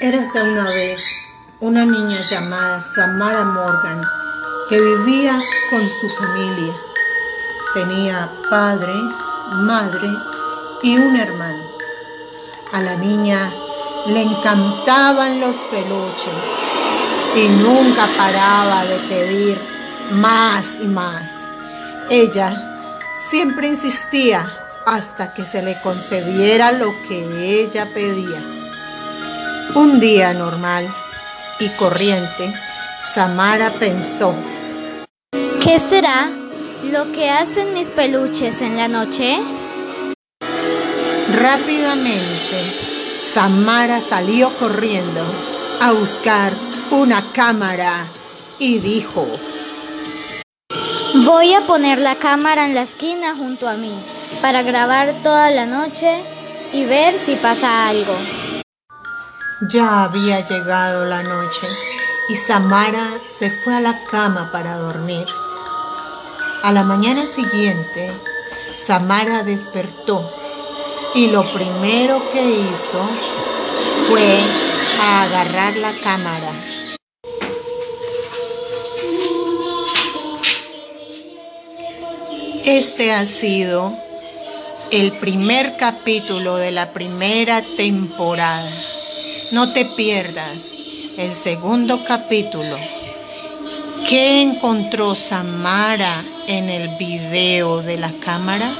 Érase una vez una niña llamada Samara Morgan que vivía con su familia. Tenía padre, madre y un hermano. A la niña le encantaban los peluches y nunca paraba de pedir más y más. Ella siempre insistía hasta que se le concediera lo que ella pedía. Un día normal y corriente, Samara pensó, ¿qué será lo que hacen mis peluches en la noche? Rápidamente, Samara salió corriendo a buscar una cámara y dijo, Voy a poner la cámara en la esquina junto a mí para grabar toda la noche y ver si pasa algo. Ya había llegado la noche y Samara se fue a la cama para dormir. A la mañana siguiente, Samara despertó y lo primero que hizo fue agarrar la cámara. Este ha sido el primer capítulo de la primera temporada. No te pierdas el segundo capítulo. ¿Qué encontró Samara en el video de la cámara?